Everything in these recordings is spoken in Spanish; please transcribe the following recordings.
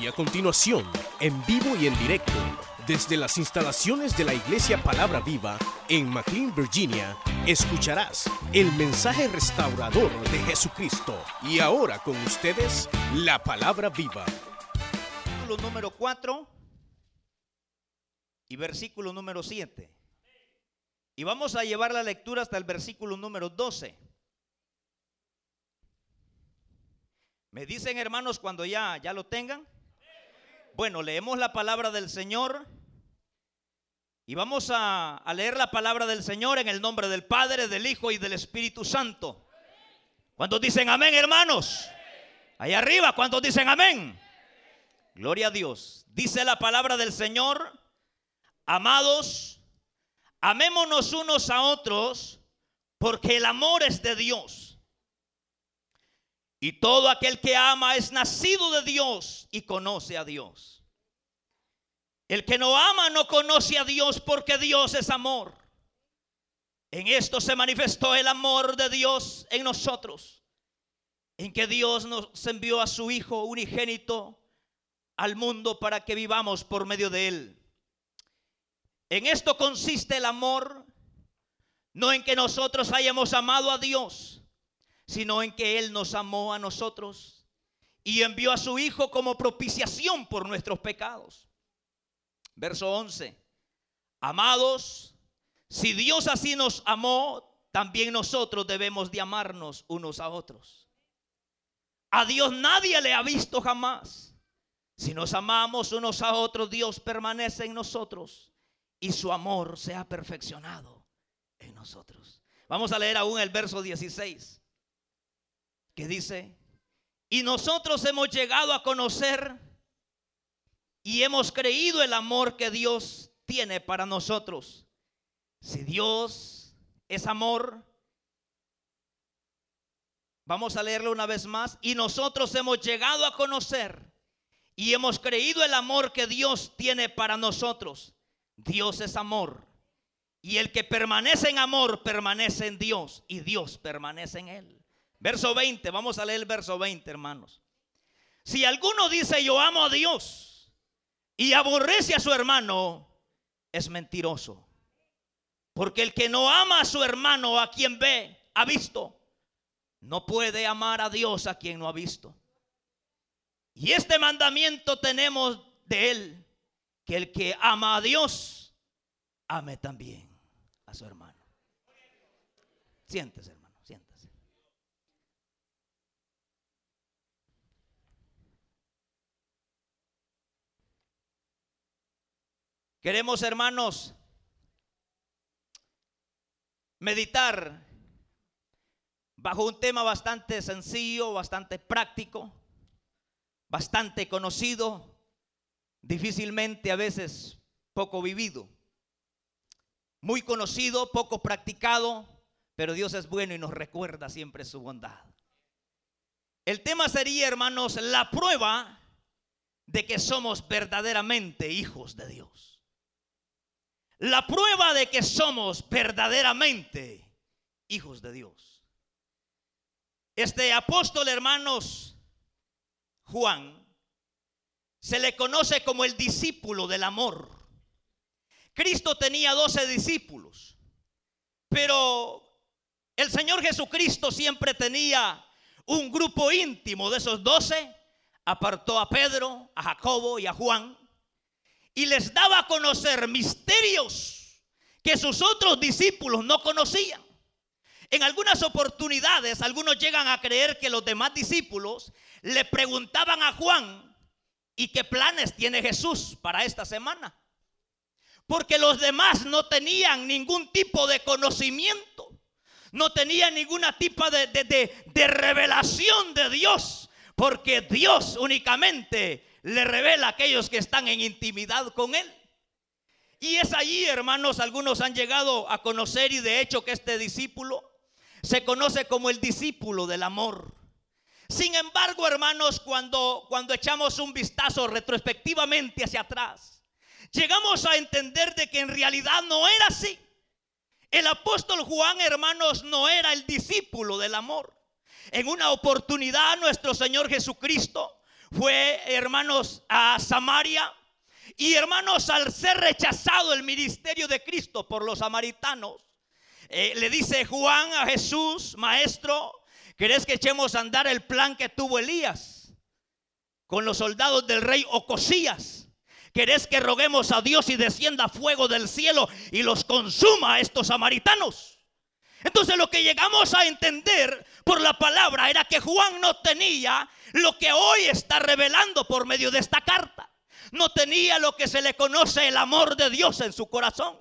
Y a continuación, en vivo y en directo, desde las instalaciones de la Iglesia Palabra Viva en McLean, Virginia, escucharás el mensaje restaurador de Jesucristo. Y ahora con ustedes, la Palabra Viva. Versículo número 4 y versículo número 7. Y vamos a llevar la lectura hasta el versículo número 12. ¿Me dicen hermanos cuando ya, ya lo tengan? Bueno, leemos la palabra del Señor y vamos a, leer la palabra del Señor en el nombre del Padre, del Hijo y del Espíritu Santo. ¿Cuántos dicen amén, hermanos? Allá arriba, ¿cuántos dicen amén? Gloria a Dios. Dice la palabra del Señor, amados, amémonos unos a otros, porque el amor es de Dios. Y todo aquel que ama es nacido de Dios y conoce a Dios. El que no ama no conoce a Dios porque Dios es amor. En esto se manifestó el amor de Dios en nosotros, en que Dios nos envió a su Hijo unigénito al mundo para que vivamos por medio de Él. En esto consiste el amor, no en que nosotros hayamos amado a Dios, sino en que Él nos amó a nosotros y envió a su Hijo como propiciación por nuestros pecados. Verso 11. Amados, si Dios así nos amó, también nosotros debemos de amarnos unos a otros. A Dios nadie le ha visto jamás. Si nos amamos unos a otros, Dios permanece en nosotros y su amor se ha perfeccionado en nosotros. Vamos a leer aún el verso 16 que dice, y nosotros hemos llegado a conocer y hemos creído el amor que Dios tiene para nosotros. Si Dios es amor, vamos a leerlo una vez más, y nosotros hemos llegado a conocer y hemos creído el amor que Dios tiene para nosotros. Dios es amor. Y el que permanece en amor permanece en Dios y Dios permanece en él. Verso 20, vamos a leer el verso 20, hermanos. Si alguno dice yo amo a Dios y aborrece a su hermano, es mentiroso. Porque el que no ama a su hermano, a quien ve, ha visto, no puede amar a Dios a quien no ha visto. Y este mandamiento tenemos de él, que el que ama a Dios, ame también a su hermano. Siéntese, hermano. Queremos, hermanos, meditar bajo un tema bastante sencillo, bastante práctico, bastante conocido, difícilmente a veces poco vivido. Muy conocido, poco practicado, pero Dios es bueno y nos recuerda siempre su bondad. El tema sería, hermanos, la prueba de que somos verdaderamente hijos de Dios. La prueba de que somos verdaderamente hijos de Dios. Este apóstol, hermanos, Juan, se le conoce como el discípulo del amor. Cristo tenía doce discípulos, pero el Señor Jesucristo siempre tenía un grupo íntimo de esos doce. Apartó a Pedro, a Jacobo y a Juan y les daba a conocer misterios que sus otros discípulos no conocían. En algunas oportunidades, algunos llegan a creer que los demás discípulos le preguntaban a Juan, ¿y qué planes tiene Jesús para esta semana? Porque los demás no tenían ningún tipo de conocimiento, no tenían ninguna tipo de, de revelación de Dios, porque Dios únicamente le revela a aquellos que están en intimidad con Él. Y es allí, hermanos, algunos han llegado a conocer y de hecho que este discípulo se conoce como el discípulo del amor. Sin embargo, hermanos, cuando, cuando echamos un vistazo retrospectivamente hacia atrás, llegamos a entender de que en realidad no era así. El apóstol Juan, hermanos, no era el discípulo del amor. En una oportunidad nuestro Señor Jesucristo fue, hermanos, a Samaria. Y hermanos, al ser rechazado el ministerio de Cristo por los samaritanos, eh, le dice Juan a Jesús, maestro, ¿querés que echemos a andar el plan que tuvo Elías con los soldados del rey Ocosías? ¿Querés que roguemos a Dios y descienda fuego del cielo y los consuma a estos samaritanos? Entonces lo que llegamos a entender por la palabra era que Juan no tenía lo que hoy está revelando por medio de esta carta. No tenía lo que se le conoce el amor de Dios en su corazón.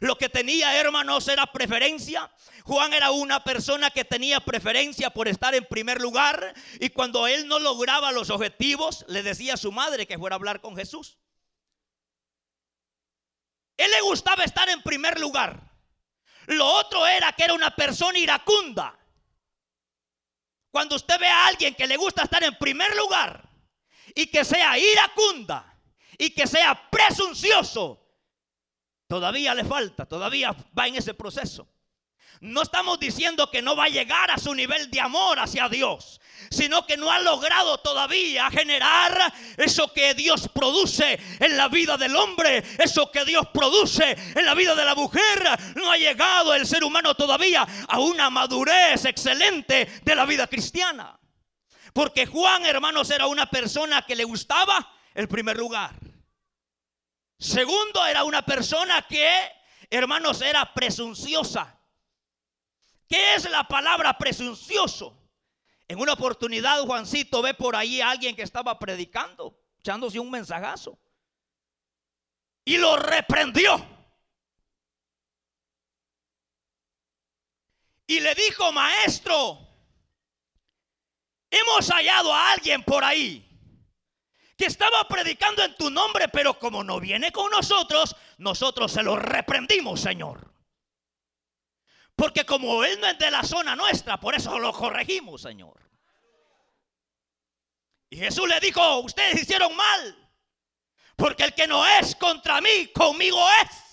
Lo que tenía, hermanos, era preferencia. Juan era una persona que tenía preferencia por estar en primer lugar y cuando él no lograba los objetivos, le decía a su madre que fuera a hablar con Jesús. Él le gustaba estar en primer lugar. Lo otro era que era una persona iracunda. Cuando usted ve a alguien que le gusta estar en primer lugar y que sea iracunda y que sea presuncioso, todavía le falta, todavía va en ese proceso. No estamos diciendo que no va a llegar a su nivel de amor hacia Dios, sino que no ha logrado todavía generar eso que Dios produce en la vida del hombre, eso que Dios produce en la vida de la mujer. No ha llegado el ser humano todavía a una madurez excelente de la vida cristiana. Porque Juan, hermanos, era una persona que le gustaba el primer lugar. Segundo, era una persona que, hermanos, era presunciosa. ¿Qué es la palabra presuncioso? En una oportunidad Juancito ve por ahí a alguien que estaba predicando, echándose un mensajazo. Y lo reprendió. Y le dijo, maestro, hemos hallado a alguien por ahí que estaba predicando en tu nombre, pero como no viene con nosotros, nosotros se lo reprendimos, Señor. Porque como Él no es de la zona nuestra, por eso lo corregimos, Señor. Y Jesús le dijo, ustedes hicieron mal. Porque el que no es contra mí, conmigo es.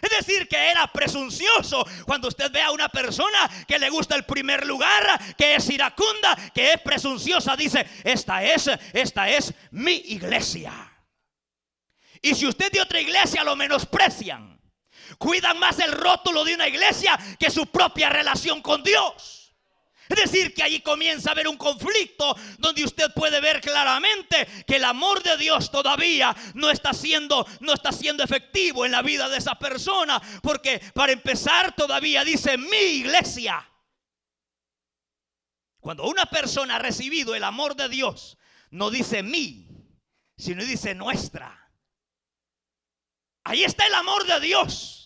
Es decir, que era presuncioso. Cuando usted ve a una persona que le gusta el primer lugar, que es iracunda, que es presunciosa, dice, esta es, esta es mi iglesia. Y si usted de otra iglesia lo menosprecian, Cuidan más el rótulo de una iglesia que su propia relación con Dios. Es decir, que allí comienza a haber un conflicto donde usted puede ver claramente que el amor de Dios todavía no está siendo no está siendo efectivo en la vida de esa persona, porque para empezar todavía dice mi iglesia. Cuando una persona ha recibido el amor de Dios, no dice mi, sino dice nuestra. Ahí está el amor de Dios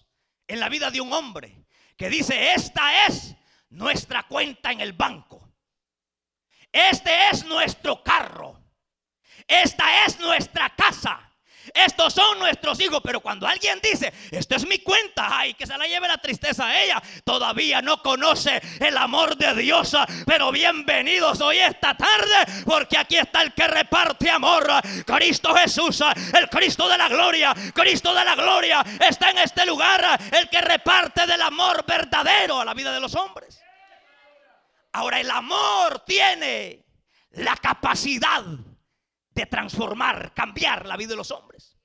en la vida de un hombre que dice, esta es nuestra cuenta en el banco. Este es nuestro carro. Esta es nuestra casa. Estos son nuestros hijos, pero cuando alguien dice, esta es mi cuenta, ay, que se la lleve la tristeza a ella, todavía no conoce el amor de Dios. Pero bienvenidos hoy esta tarde, porque aquí está el que reparte amor, Cristo Jesús, el Cristo de la gloria, Cristo de la gloria, está en este lugar, el que reparte del amor verdadero a la vida de los hombres. Ahora el amor tiene la capacidad de transformar, cambiar la vida de los hombres.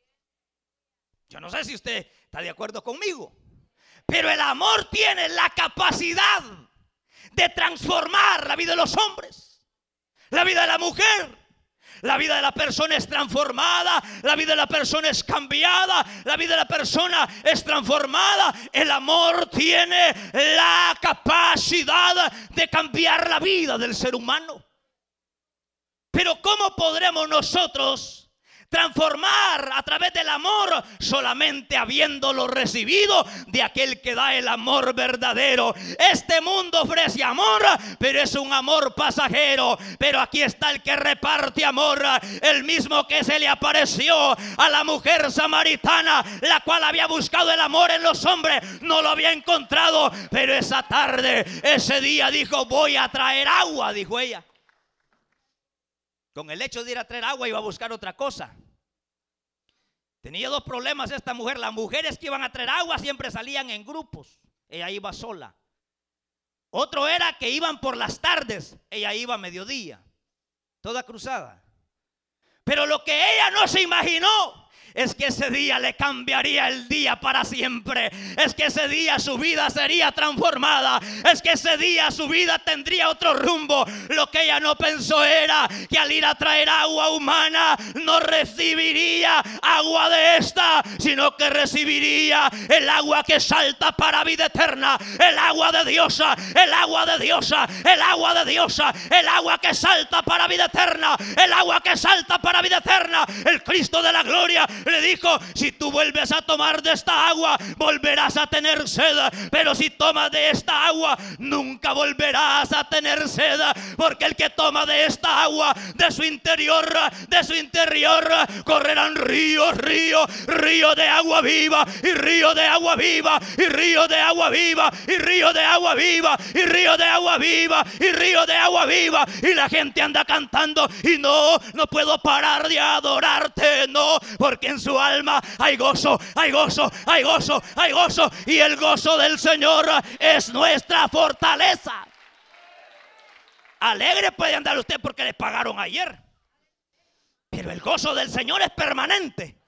Yo no sé si usted está de acuerdo conmigo, pero el amor tiene la capacidad de transformar la vida de los hombres, la vida de la mujer. La vida de la persona es transformada, la vida de la persona es cambiada, la vida de la persona es transformada. El amor tiene la capacidad de cambiar la vida del ser humano. Pero ¿cómo podremos nosotros transformar a través del amor solamente habiéndolo recibido de aquel que da el amor verdadero? Este mundo ofrece amor, pero es un amor pasajero. Pero aquí está el que reparte amor, el mismo que se le apareció a la mujer samaritana, la cual había buscado el amor en los hombres, no lo había encontrado, pero esa tarde, ese día dijo, voy a traer agua, dijo ella. Con el hecho de ir a traer agua iba a buscar otra cosa. Tenía dos problemas esta mujer. Las mujeres que iban a traer agua siempre salían en grupos. Ella iba sola. Otro era que iban por las tardes. Ella iba a mediodía. Toda cruzada. Pero lo que ella no se imaginó es que ese día le cambiaría el día para siempre. Es que ese día su vida sería transformada. Es que ese día su vida tendría otro rumbo. Lo que ella no pensó era que al ir a traer agua humana no recibiría agua de esta, sino que recibiría el agua que salta para vida eterna. El agua de diosa, el agua de diosa, el agua de diosa, el agua que salta para vida eterna, el agua que salta para vida eterna. El Cristo de la gloria le dijo, si tú vuelves a tomar de esta agua, volverás a tener sed. Pero si tomas de esta agua, nunca volverás a tener sed. Porque el que toma de esta agua, de su interior, de su interior, correrán ríos, ríos, río de agua viva, y río de agua viva, y río de agua viva, y río de agua viva, y río de agua viva, y río de agua viva. Y la gente anda cantando, y no, no puedo parar de adorarte, no, porque en su alma hay gozo, hay gozo, hay gozo, hay gozo. Y el gozo del Señor es nuestra fortaleza. Alegre puede andar usted porque le pagaron ayer. Pero el gozo del Señor es permanente.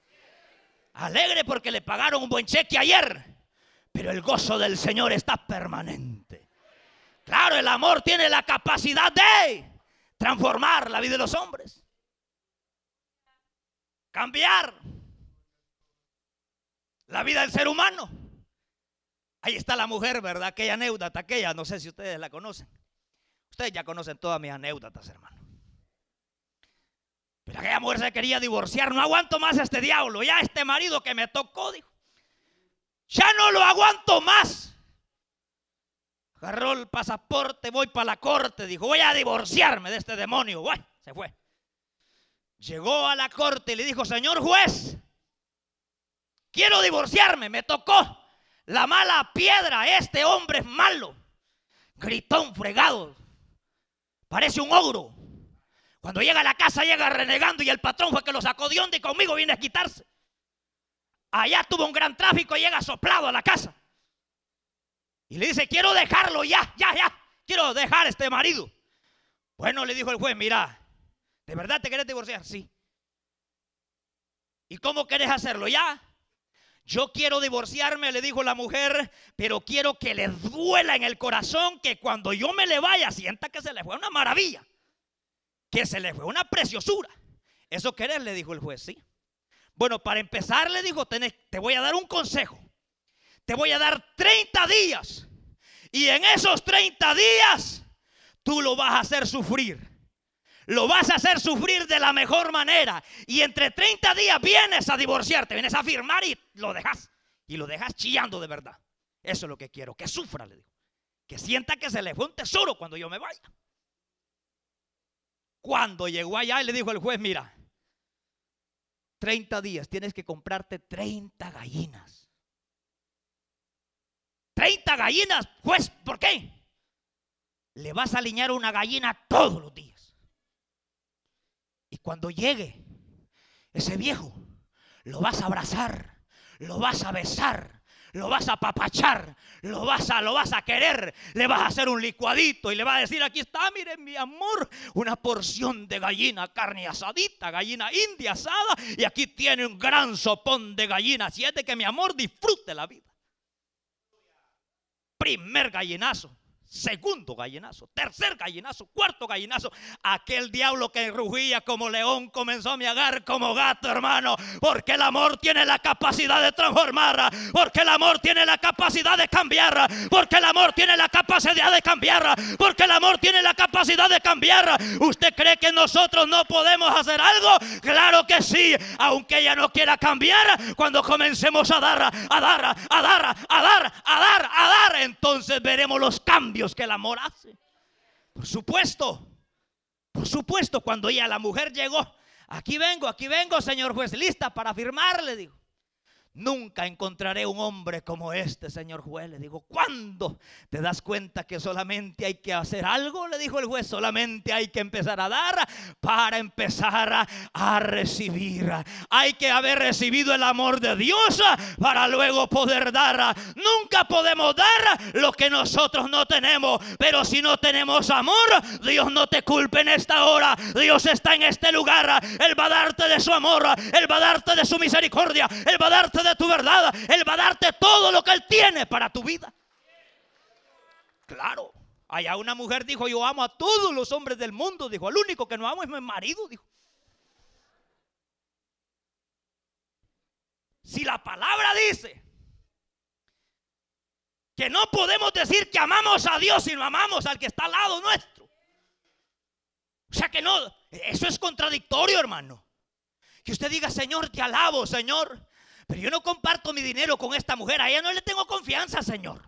Alegre porque le pagaron un buen cheque ayer. Pero el gozo del Señor está permanente. Claro, el amor tiene la capacidad de transformar la vida de los hombres. Cambiar la vida del ser humano. Ahí está la mujer, ¿verdad? Aquella anécdota, aquella, no sé si ustedes la conocen. Ustedes ya conocen todas mis anécdotas, hermano. Pero aquella mujer se quería divorciar. No aguanto más a este diablo. Ya este marido que me tocó, dijo. Ya no lo aguanto más. Agarró el pasaporte, voy para la corte. Dijo, voy a divorciarme de este demonio. Bueno, se fue. Llegó a la corte y le dijo, señor juez, quiero divorciarme, me tocó la mala piedra, este hombre es malo. Gritón fregado, parece un ogro. Cuando llega a la casa llega renegando y el patrón fue que lo sacó de onda y conmigo viene a quitarse. Allá tuvo un gran tráfico y llega soplado a la casa. Y le dice, quiero dejarlo ya, ya, ya. Quiero dejar a este marido. Bueno, le dijo el juez, mira, ¿de verdad te querés divorciar? Sí. ¿Y cómo querés hacerlo? Ya. Yo quiero divorciarme, le dijo la mujer, pero quiero que le duela en el corazón que cuando yo me le vaya sienta que se le fue una maravilla, que se le fue una preciosura. ¿Eso querés? Le dijo el juez, sí. Bueno, para empezar le dijo, te voy a dar un consejo. Te voy a dar 30 días. Y en esos 30 días tú lo vas a hacer sufrir lo vas a hacer sufrir de la mejor manera. Y entre 30 días vienes a divorciarte, vienes a firmar y lo dejas. Y lo dejas chillando de verdad. Eso es lo que quiero, que sufra, le digo. Que sienta que se le fue un tesoro cuando yo me vaya. Cuando llegó allá y le dijo el juez, mira, 30 días tienes que comprarte 30 gallinas. 30 gallinas, juez, ¿por qué? Le vas a alinear una gallina todos los días. Y cuando llegue ese viejo, lo vas a abrazar, lo vas a besar, lo vas a papachar, lo vas a, lo vas a querer, le vas a hacer un licuadito y le vas a decir, aquí está, miren mi amor, una porción de gallina, carne asadita, gallina india asada, y aquí tiene un gran sopón de gallina, así es de que mi amor disfrute la vida. Primer gallinazo. Segundo gallinazo, tercer gallinazo, cuarto gallinazo. Aquel diablo que rugía como león comenzó a miagar como gato, hermano. Porque el amor tiene la capacidad de transformar. Porque el amor tiene la capacidad de cambiar. Porque el amor tiene la capacidad de cambiar. Porque el amor tiene la capacidad de cambiar. ¿Usted cree que nosotros no podemos hacer algo? Claro que sí. Aunque ella no quiera cambiar, cuando comencemos a dar, a dar, a dar, a dar, a dar, a dar, entonces veremos los cambios que el amor hace. Por supuesto, por supuesto, cuando ella, la mujer llegó, aquí vengo, aquí vengo, señor juez, lista para firmar, le digo. Nunca encontraré un hombre como este, señor juez. Le digo, ¿cuándo te das cuenta que solamente hay que hacer algo? Le dijo el juez, solamente hay que empezar a dar para empezar a, recibir. Hay que haber recibido el amor de Dios para luego poder dar. Nunca podemos dar lo que nosotros no tenemos. Pero si no tenemos amor, Dios no te culpe en esta hora. Dios está en este lugar. Él va a darte de su amor. Él va a darte de su misericordia. Él va a darte de tu verdad. Él va a darte todo lo que Él tiene para tu vida. Claro. Allá una mujer dijo, yo amo a todos los hombres del mundo. Dijo, el único que no amo es mi marido. Dijo. Si la palabra dice que no podemos decir que amamos a Dios si no amamos al que está al lado nuestro. O sea que no, eso es contradictorio, hermano. Que usted diga, Señor, te alabo, Señor. Pero yo no comparto mi dinero con esta mujer. A ella no le tengo confianza, Señor.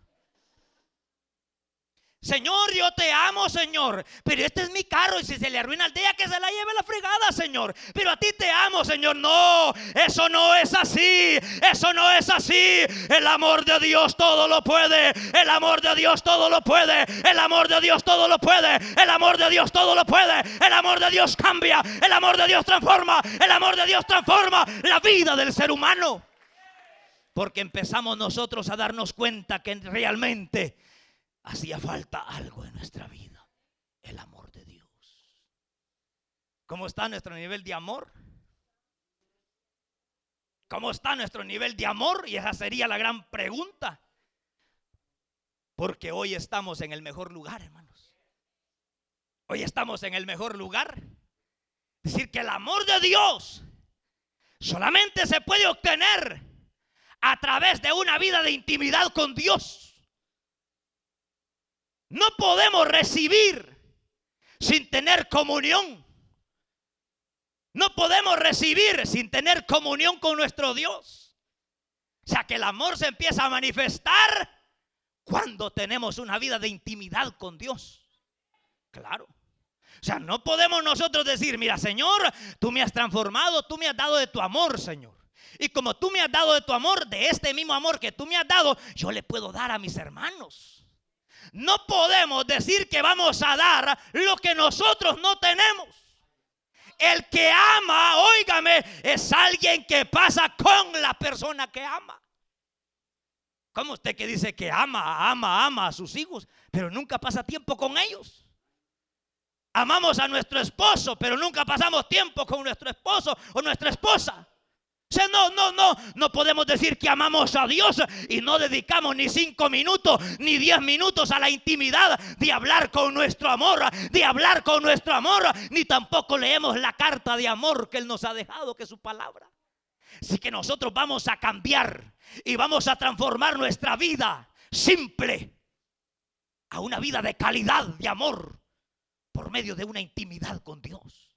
Señor, yo te amo, Señor. Pero este es mi carro y si se le arruina al día que se la lleve la fregada, Señor. Pero a ti te amo, Señor. No, eso no es así. Eso no es así. El amor de Dios todo lo puede. El amor de Dios todo lo puede. El amor de Dios todo lo puede. El amor de Dios todo lo puede. El amor de Dios cambia. El amor de Dios transforma. El amor de Dios transforma la vida del ser humano. Porque empezamos nosotros a darnos cuenta que realmente hacía falta algo en nuestra vida, el amor de Dios. ¿Cómo está nuestro nivel de amor? ¿Cómo está nuestro nivel de amor? Y esa sería la gran pregunta. Porque hoy estamos en el mejor lugar, hermanos. Hoy estamos en el mejor lugar. Decir, que el amor de Dios solamente se puede obtener a través de una vida de intimidad con Dios. No podemos recibir sin tener comunión. No podemos recibir sin tener comunión con nuestro Dios. O sea que el amor se empieza a manifestar cuando tenemos una vida de intimidad con Dios. Claro. O sea, no podemos nosotros decir, mira Señor, tú me has transformado, tú me has dado de tu amor, Señor. Y como tú me has dado de tu amor, de este mismo amor que tú me has dado, yo le puedo dar a mis hermanos. No podemos decir que vamos a dar lo que nosotros no tenemos. El que ama, óigame, es alguien que pasa con la persona que ama. ¿Cómo usted que dice que ama, ama, ama a sus hijos, pero nunca pasa tiempo con ellos? Amamos a nuestro esposo, pero nunca pasamos tiempo con nuestro esposo o nuestra esposa sea, no, no, no, no podemos decir que amamos a Dios y no dedicamos ni cinco minutos ni diez minutos a la intimidad de hablar con nuestro amor, de hablar con nuestro amor, ni tampoco leemos la carta de amor que Él nos ha dejado, que es su palabra. Así que nosotros vamos a cambiar y vamos a transformar nuestra vida simple a una vida de calidad, de amor, por medio de una intimidad con Dios.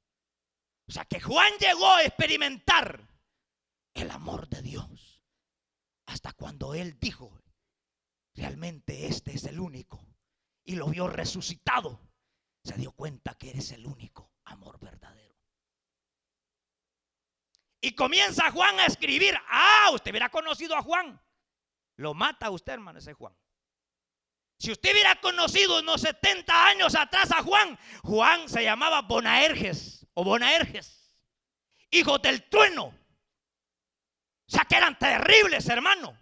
O sea que Juan llegó a experimentar el amor de Dios. Hasta cuando Él dijo, realmente este es el único. Y lo vio resucitado. Se dio cuenta que eres el único amor verdadero. Y comienza Juan a escribir. Ah, usted hubiera conocido a Juan. Lo mata usted, hermano, ese Juan. Si usted hubiera conocido unos 70 años atrás a Juan, Juan se llamaba Bonaerges o Bonaerges, hijo del trueno. O sea que eran terribles, hermano.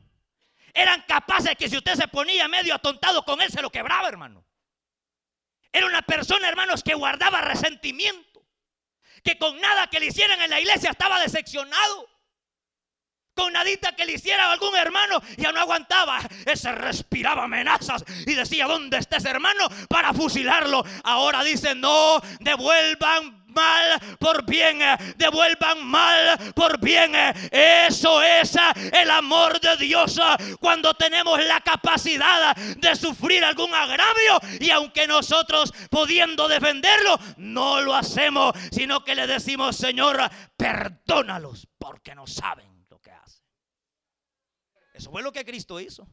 Eran capaces que si usted se ponía medio atontado con él, se lo quebraba, hermano. Era una persona, hermanos, que guardaba resentimiento. Que con nada que le hicieran en la iglesia estaba decepcionado. Con nadita que le hiciera algún hermano ya no aguantaba. Ese respiraba amenazas y decía, ¿dónde está ese hermano? Para fusilarlo. Ahora dice, no, devuelvan mal por bien, eh, devuelvan mal por bien. Eh. Eso es eh, el amor de Dios cuando tenemos la capacidad de sufrir algún agravio y aunque nosotros pudiendo defenderlo, no lo hacemos, sino que le decimos, Señor, perdónalos porque no saben lo que hacen. Eso fue lo que Cristo hizo.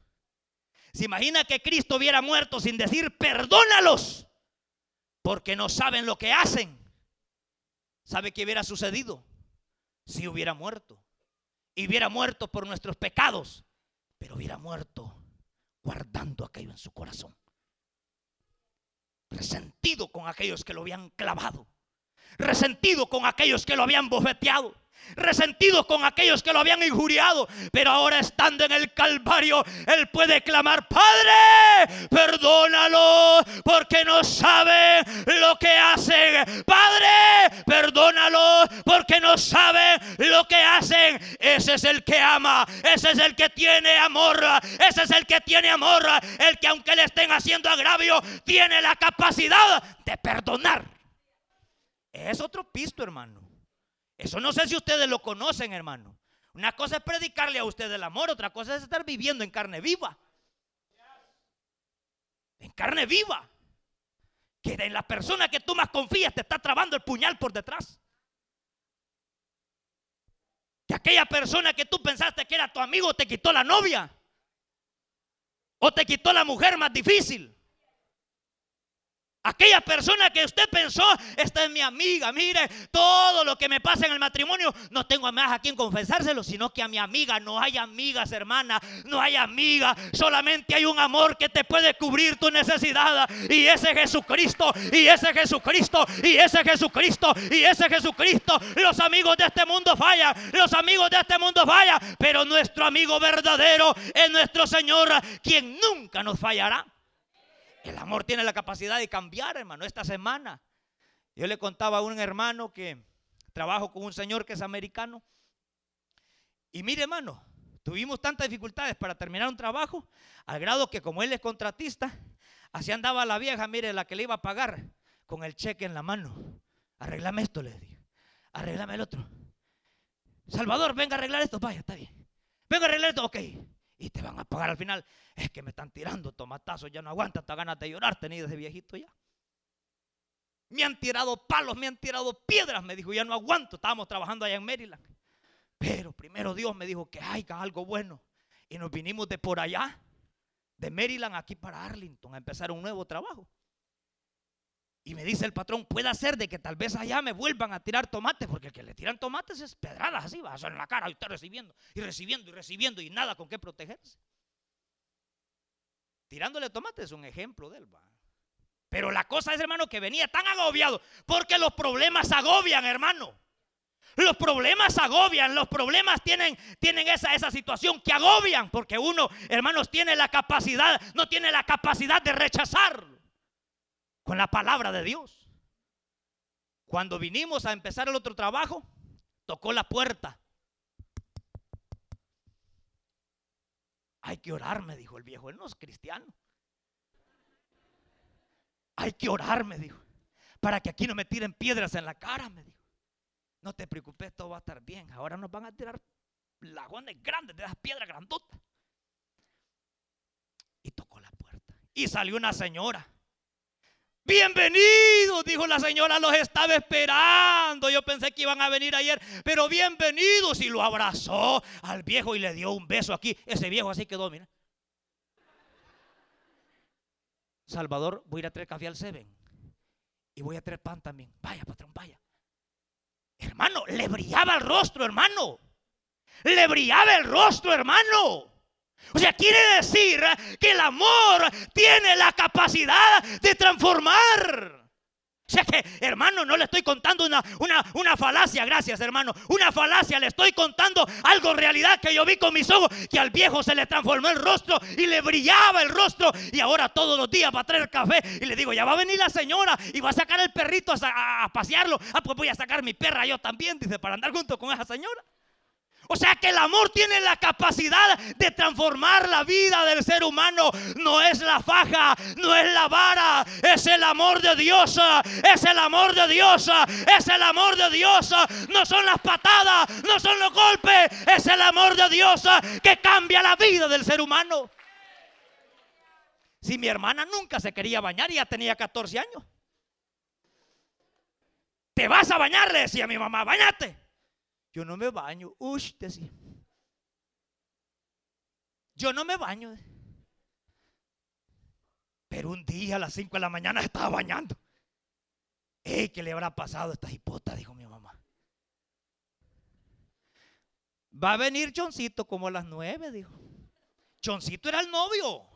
Se imagina que Cristo hubiera muerto sin decir, perdónalos porque no saben lo que hacen. ¿Sabe qué hubiera sucedido si hubiera muerto? y hubiera muerto por nuestros pecados, pero hubiera muerto guardando aquello en su corazón. Resentido con aquellos que lo habían clavado. Resentido con aquellos que lo habían bofeteado resentido con aquellos que lo habían injuriado, pero ahora estando en el Calvario, Él puede clamar, Padre, perdónalo, porque no saben lo que hacen. Padre, perdónalo, porque no saben lo que hacen. Ese es el que ama, ese es el que tiene amor, ese es el que tiene amor, el que aunque le estén haciendo agravio, tiene la capacidad de perdonar. Es otro pisto, hermano. Eso no sé si ustedes lo conocen, hermano. Una cosa es predicarle a usted el amor, otra cosa es estar viviendo en carne viva. En carne viva. Que en la persona que tú más confías te está trabando el puñal por detrás. Que aquella persona que tú pensaste que era tu amigo te quitó la novia. O te quitó la mujer más difícil. Aquella persona que usted pensó, esta es mi amiga, mire, todo lo que me pasa en el matrimonio, no tengo más a quien confesárselo, sino que a mi amiga, no hay amigas, hermana, no hay amiga, solamente hay un amor que te puede cubrir tu necesidad, y ese Jesucristo, y ese Jesucristo, y ese Jesucristo, y ese Jesucristo. Los amigos de este mundo fallan, los amigos de este mundo fallan, pero nuestro amigo verdadero es nuestro Señor, quien nunca nos fallará. El amor tiene la capacidad de cambiar, hermano. Esta semana yo le contaba a un hermano que trabajo con un señor que es americano. Y mire, hermano, tuvimos tantas dificultades para terminar un trabajo, al grado que como él es contratista, así andaba la vieja, mire, la que le iba a pagar, con el cheque en la mano. Arreglame esto, le dije. Arreglame el otro. Salvador, venga a arreglar esto. Vaya, está bien. Venga a arreglar esto. Ok y te van a pagar al final. Es que me están tirando tomatazos, ya no aguantan, hasta ganas de llorar, tenido desde viejito ya. Me han tirado palos, me han tirado piedras, me dijo, ya no aguanto, estábamos trabajando allá en Maryland. Pero primero Dios me dijo que haya algo bueno. Y nos vinimos de por allá, de Maryland, aquí para Arlington, a empezar un nuevo trabajo. Y me dice el patrón, puede ser de que tal vez allá me vuelvan a tirar tomates, porque el que le tiran tomates es pedradas así, va a en la cara y usted recibiendo, y recibiendo, y recibiendo, y nada con qué protegerse. Tirándole tomates es un ejemplo de él, va. Pero la cosa es, hermano, que venía tan agobiado, porque los problemas agobian, hermano. Los problemas agobian, los problemas tienen, tienen esa, esa situación que agobian, porque uno, hermanos, tiene la capacidad, no tiene la capacidad de rechazarlo con la palabra de Dios. Cuando vinimos a empezar el otro trabajo, tocó la puerta. Hay que orar, me dijo el viejo. Él no es cristiano. Hay que orar, me dijo. Para que aquí no me tiren piedras en la cara, me dijo. No te preocupes, todo va a estar bien. Ahora nos van a tirar lagones grandes de esas piedras grandotas. Y tocó la puerta. Y salió una señora. Bienvenidos, dijo la señora, los estaba esperando. Yo pensé que iban a venir ayer, pero bienvenidos. Y lo abrazó al viejo y le dio un beso aquí. Ese viejo así quedó, mira. Salvador, voy a ir a traer café al Seven. Y voy a traer pan también. Vaya, patrón, vaya. Hermano, le brillaba el rostro, hermano. Le brillaba el rostro, hermano. O sea, quiere decir que el amor tiene la capacidad de transformar. O sea que, hermano, no le estoy contando una, una, una, falacia, gracias, hermano. Una falacia, le estoy contando algo realidad que yo vi con mis ojos, que al viejo se le transformó el rostro y le brillaba el rostro. Y ahora todos los días va a traer café. Y le digo, ya va a venir la señora y va a sacar el perrito a, a pasearlo. Ah, pues voy a sacar mi perra yo también, dice, para andar junto con esa señora. O sea que el amor tiene la capacidad de transformar la vida del ser humano. No es la faja, no es la vara, es el amor de Dios. Es el amor de Dios. Es el amor de Dios. No son las patadas, no son los golpes. Es el amor de Dios que cambia la vida del ser humano. Si mi hermana nunca se quería bañar y ya tenía 14 años. Te vas a bañar, le decía mi mamá, bañate. Yo no me baño. Uy, decía. Yo no me baño. Pero un día a las 5 de la mañana estaba bañando. ¡Ey! ¿Qué le habrá pasado a esta hipota? Dijo mi mamá. Va a venir Choncito como a las nueve, dijo. Choncito era el novio.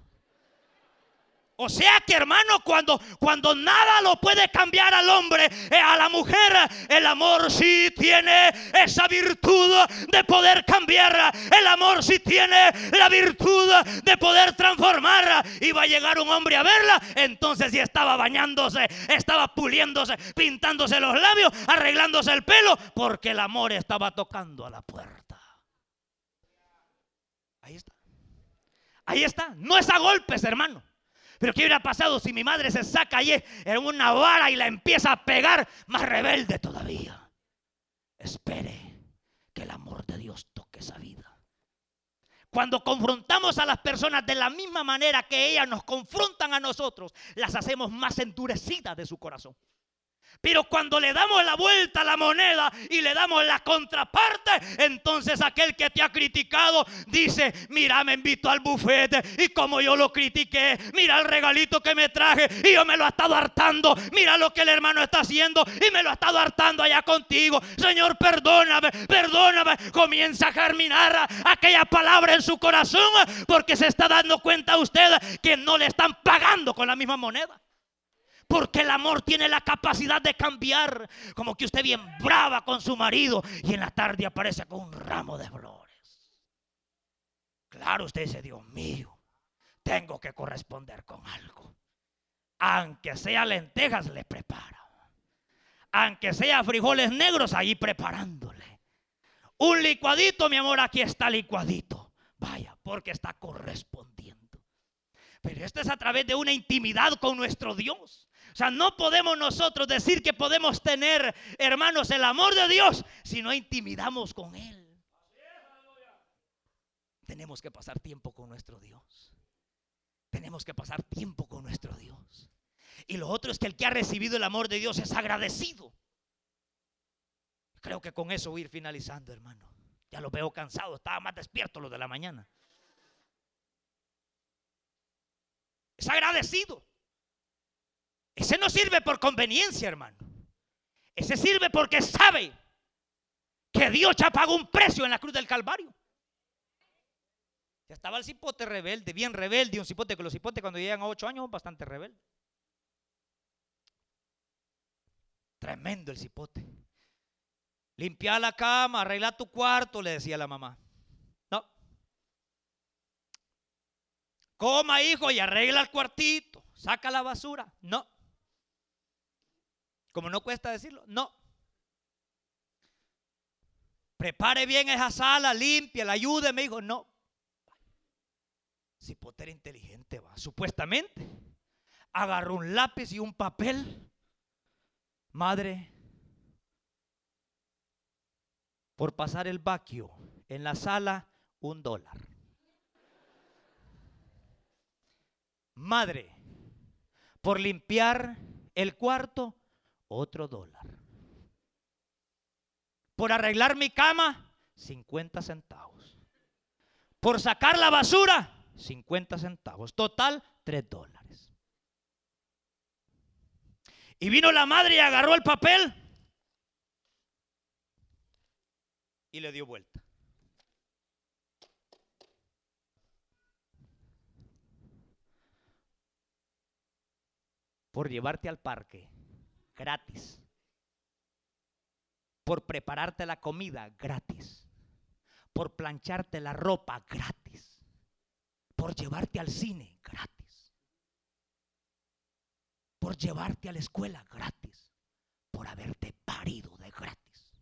O sea que hermano, cuando, cuando nada lo puede cambiar al hombre, eh, a la mujer, el amor sí tiene esa virtud de poder cambiar. El amor sí tiene la virtud de poder transformar. Y va a llegar un hombre a verla. Entonces ya estaba bañándose, estaba puliéndose, pintándose los labios, arreglándose el pelo, porque el amor estaba tocando a la puerta. Ahí está. Ahí está. No es a golpes, hermano. Pero ¿qué hubiera pasado si mi madre se saca ahí en una vara y la empieza a pegar más rebelde todavía? Espere que el amor de Dios toque esa vida. Cuando confrontamos a las personas de la misma manera que ellas nos confrontan a nosotros, las hacemos más endurecidas de su corazón. Pero cuando le damos la vuelta a la moneda y le damos la contraparte, entonces aquel que te ha criticado dice, mira, me invito al bufete y como yo lo critiqué, mira el regalito que me traje y yo me lo he estado hartando, mira lo que el hermano está haciendo y me lo ha estado hartando allá contigo. Señor, perdóname, perdóname. Comienza a germinar aquella palabra en su corazón porque se está dando cuenta usted que no le están pagando con la misma moneda. Porque el amor tiene la capacidad de cambiar. Como que usted bien brava con su marido y en la tarde aparece con un ramo de flores. Claro, usted dice, Dios mío, tengo que corresponder con algo. Aunque sea lentejas, le prepara. Aunque sea frijoles negros, ahí preparándole. Un licuadito, mi amor, aquí está licuadito. Vaya, porque está correspondiendo. Pero esto es a través de una intimidad con nuestro Dios. O sea, no podemos nosotros decir que podemos tener, hermanos, el amor de Dios si no intimidamos con Él. Tenemos que pasar tiempo con nuestro Dios. Tenemos que pasar tiempo con nuestro Dios. Y lo otro es que el que ha recibido el amor de Dios es agradecido. Creo que con eso voy a ir finalizando, hermano. Ya lo veo cansado, estaba más despierto lo de la mañana. Es agradecido. Ese no sirve por conveniencia, hermano. Ese sirve porque sabe que Dios ya pagó un precio en la cruz del Calvario. Ya estaba el cipote rebelde, bien rebelde, un cipote que los cipotes cuando llegan a ocho años son bastante rebeldes. Tremendo el cipote. Limpia la cama, arregla tu cuarto, le decía la mamá. No. Coma, hijo, y arregla el cuartito. Saca la basura. No. Como no cuesta decirlo, no. Prepare bien esa sala, limpia, la ayude, me dijo, no. Si era inteligente, va, supuestamente. Agarró un lápiz y un papel. Madre, por pasar el vaquio en la sala, un dólar. Madre, por limpiar el cuarto, otro dólar. Por arreglar mi cama, 50 centavos. Por sacar la basura, 50 centavos. Total, 3 dólares. Y vino la madre y agarró el papel y le dio vuelta. Por llevarte al parque gratis. Por prepararte la comida, gratis. Por plancharte la ropa, gratis. Por llevarte al cine, gratis. Por llevarte a la escuela, gratis. Por haberte parido de gratis.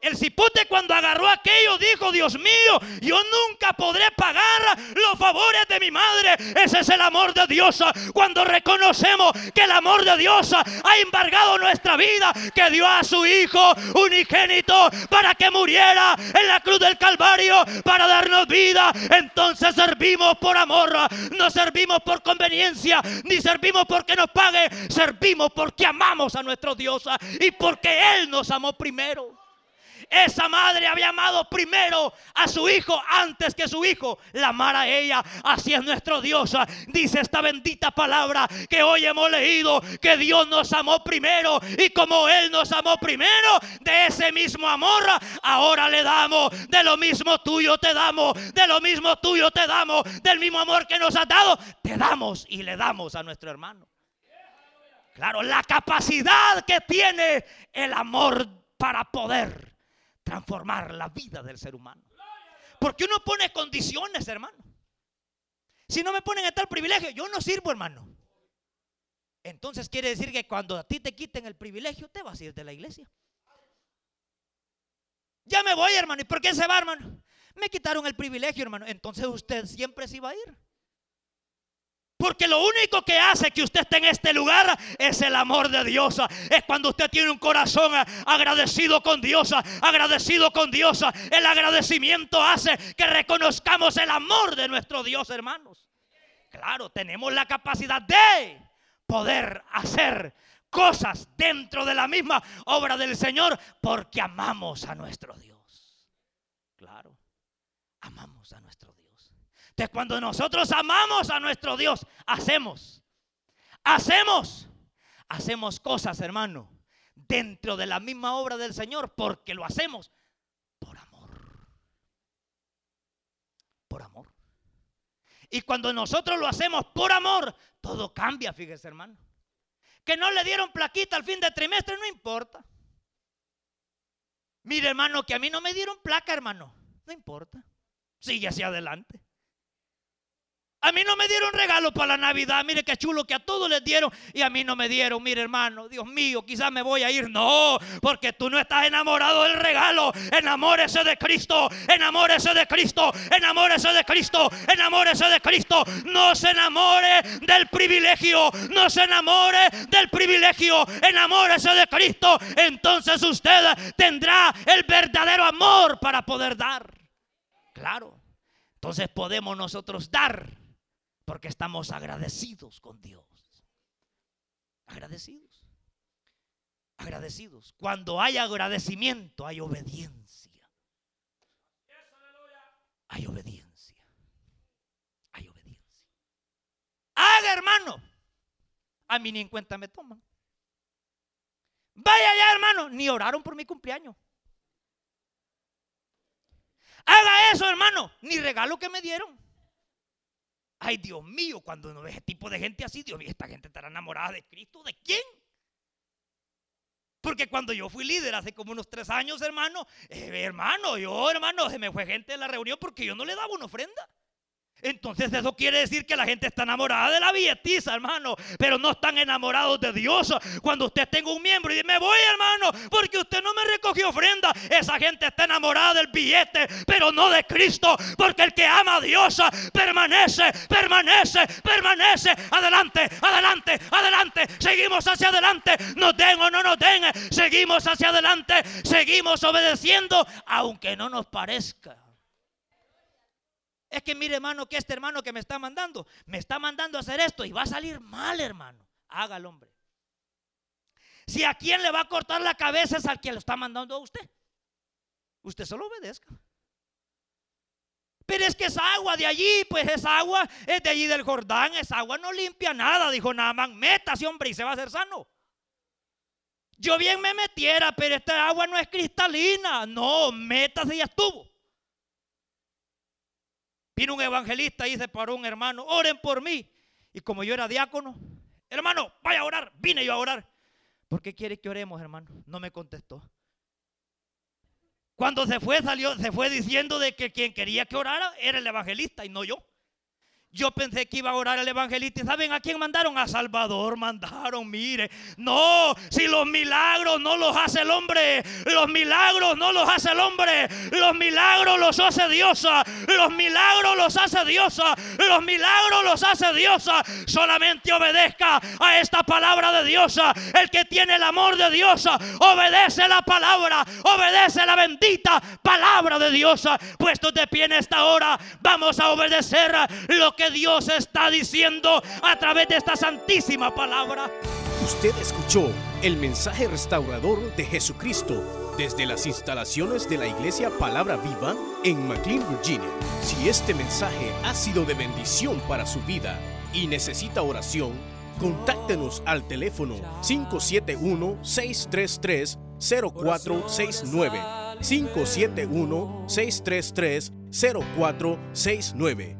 El cipote cuando agarró aquello dijo, Dios mío, yo nunca podré pagar los favores de mi madre. Ese es el amor de Dios. Cuando reconocemos que el amor de Dios ha embargado nuestra vida, que dio a su Hijo unigénito para que muriera en la cruz del Calvario, para darnos vida, entonces servimos por amor, no servimos por conveniencia, ni servimos porque nos pague, servimos porque amamos a nuestro Dios y porque Él nos amó primero. Esa madre había amado primero a su hijo antes que su hijo la amara a ella. Así es nuestro Dios. Dice esta bendita palabra que hoy hemos leído que Dios nos amó primero y como Él nos amó primero, de ese mismo amor ahora le damos, de lo mismo tuyo te damos, de lo mismo tuyo te damos, del mismo amor que nos ha dado, te damos y le damos a nuestro hermano. Claro, la capacidad que tiene el amor para poder transformar la vida del ser humano. Porque uno pone condiciones, hermano. Si no me ponen en tal privilegio, yo no sirvo, hermano. Entonces quiere decir que cuando a ti te quiten el privilegio, te vas a ir de la iglesia. Ya me voy, hermano. ¿Y por qué se va, hermano? Me quitaron el privilegio, hermano. Entonces usted siempre se iba a ir. Porque lo único que hace que usted esté en este lugar es el amor de Dios. Es cuando usted tiene un corazón agradecido con Dios, agradecido con Dios. El agradecimiento hace que reconozcamos el amor de nuestro Dios, hermanos. Claro, tenemos la capacidad de poder hacer cosas dentro de la misma obra del Señor porque amamos a nuestro Dios. Claro, amamos a nuestro Dios. Entonces cuando nosotros amamos a nuestro Dios, hacemos, hacemos, hacemos cosas, hermano, dentro de la misma obra del Señor porque lo hacemos por amor. Por amor. Y cuando nosotros lo hacemos por amor, todo cambia, fíjese hermano. Que no le dieron plaquita al fin de trimestre, no importa. Mire hermano, que a mí no me dieron placa, hermano. No importa. Sigue hacia adelante. A mí no me dieron regalo para la Navidad. Mire qué chulo que a todos les dieron y a mí no me dieron. Mire, hermano, Dios mío, quizás me voy a ir. No, porque tú no estás enamorado del regalo. Enamórese de Cristo. Enamórese de Cristo. Enamórese de Cristo. Enamórese de Cristo. No se enamore del privilegio. No se enamore del privilegio. Enamórese de Cristo. Entonces usted tendrá el verdadero amor para poder dar. Claro. Entonces podemos nosotros dar porque estamos agradecidos con Dios. Agradecidos. Agradecidos. Cuando hay agradecimiento, hay obediencia. Hay obediencia. Hay obediencia. Haga, hermano. A mí ni en cuenta me toman. Vaya ya, hermano. Ni oraron por mi cumpleaños. Haga eso, hermano. Ni regalo que me dieron. Ay, Dios mío, cuando uno ve ese tipo de gente así, Dios mío, esta gente estará enamorada de Cristo. ¿De quién? Porque cuando yo fui líder hace como unos tres años, hermano, eh, hermano, yo, hermano, se me fue gente de la reunión porque yo no le daba una ofrenda. Entonces eso quiere decir que la gente está enamorada de la billetiza, hermano, pero no están enamorados de Dios. Cuando usted tenga un miembro y dice, me voy, hermano, porque usted no me recogió ofrenda, esa gente está enamorada del billete, pero no de Cristo, porque el que ama a Dios permanece, permanece, permanece. Adelante, adelante, adelante. Seguimos hacia adelante. Nos den o no nos den, seguimos hacia adelante, seguimos obedeciendo, aunque no nos parezca. Es que mire, hermano, que este hermano que me está mandando, me está mandando a hacer esto y va a salir mal, hermano. Haga el hombre. Si a quien le va a cortar la cabeza es al que lo está mandando a usted. Usted solo obedezca. Pero es que esa agua de allí, pues esa agua es de allí del Jordán, esa agua no limpia nada, dijo Naaman, métase hombre y se va a hacer sano. Yo bien me metiera, pero esta agua no es cristalina, no, métase y ya estuvo. Vino un evangelista y dice para un hermano, oren por mí. Y como yo era diácono, hermano, vaya a orar. Vine yo a orar. ¿Por qué quiere que oremos, hermano? No me contestó. Cuando se fue, salió, se fue diciendo de que quien quería que orara era el evangelista y no yo. Yo pensé que iba a orar el evangelista. ¿Y saben a quién mandaron? A Salvador mandaron, mire. No, si los milagros no los hace el hombre. Los milagros no los hace el hombre. Los milagros los hace Dios. Los milagros los hace Dios. Los milagros los hace Dios. Solamente obedezca a esta palabra de Dios. El que tiene el amor de Dios obedece la palabra. Obedece la bendita palabra de Dios. Puestos de pie en esta hora, vamos a obedecer lo que que Dios está diciendo a través de esta santísima palabra. Usted escuchó el mensaje restaurador de Jesucristo desde las instalaciones de la iglesia Palabra Viva en McLean, Virginia. Si este mensaje ha sido de bendición para su vida y necesita oración, contáctenos al teléfono 571-633-0469. 571-633-0469.